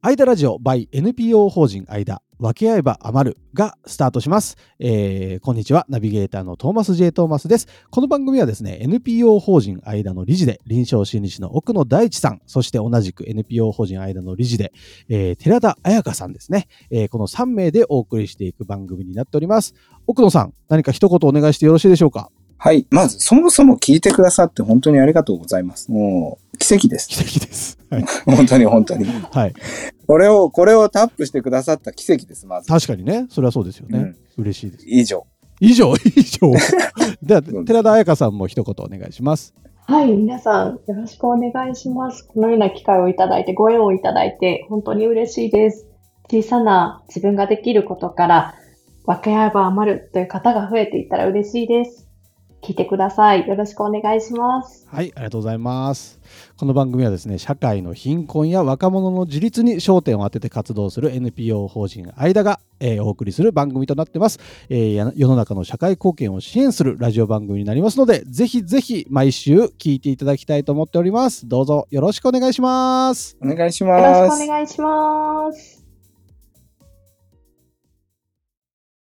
間ラジオ by NPO 法人間分け合えば余るがスタートします、えーこんにちは。ナビゲーターのトーマス J トーマスです。この番組はですね NPO 法人間の理事で臨床心理士の奥野大地さんそして同じく NPO 法人間の理事で、えー寺田彩香さんですね、えーこの3名でお送りしていく番組になっております。奥野さん何か一言お願いしてよろしいでしょうか？はい。まず、そもそも聞いてくださって本当にありがとうございます。もう、奇跡です。奇跡ですはい、本当に本当に。はい、これを、これをタップしてくださった奇跡です、まず。確かにねそれはそうですよね、うん嬉しいです以上。以上？以上？では寺田彩香さんも一言お願いしますはい、皆さんよろしくお願いします。このような機会をいただいて、ご縁をいただいて、本当に嬉しいです。小さな自分ができることから分け合えば余るという方が増えていったら嬉しいです。聞いてください。よろしくお願いします。はい、ありがとうございます。この番組はですね、社会の貧困や若者の自立に焦点を当てて活動する NPO 法人間が、えーお送りする番組となってます、えーや世の中の社会貢献を支援するラジオ番組になりますので、ぜひぜひ毎週聞いていただきたいと思っております。どうぞよろしくお願いします。お願いしよろます。しくお願いします。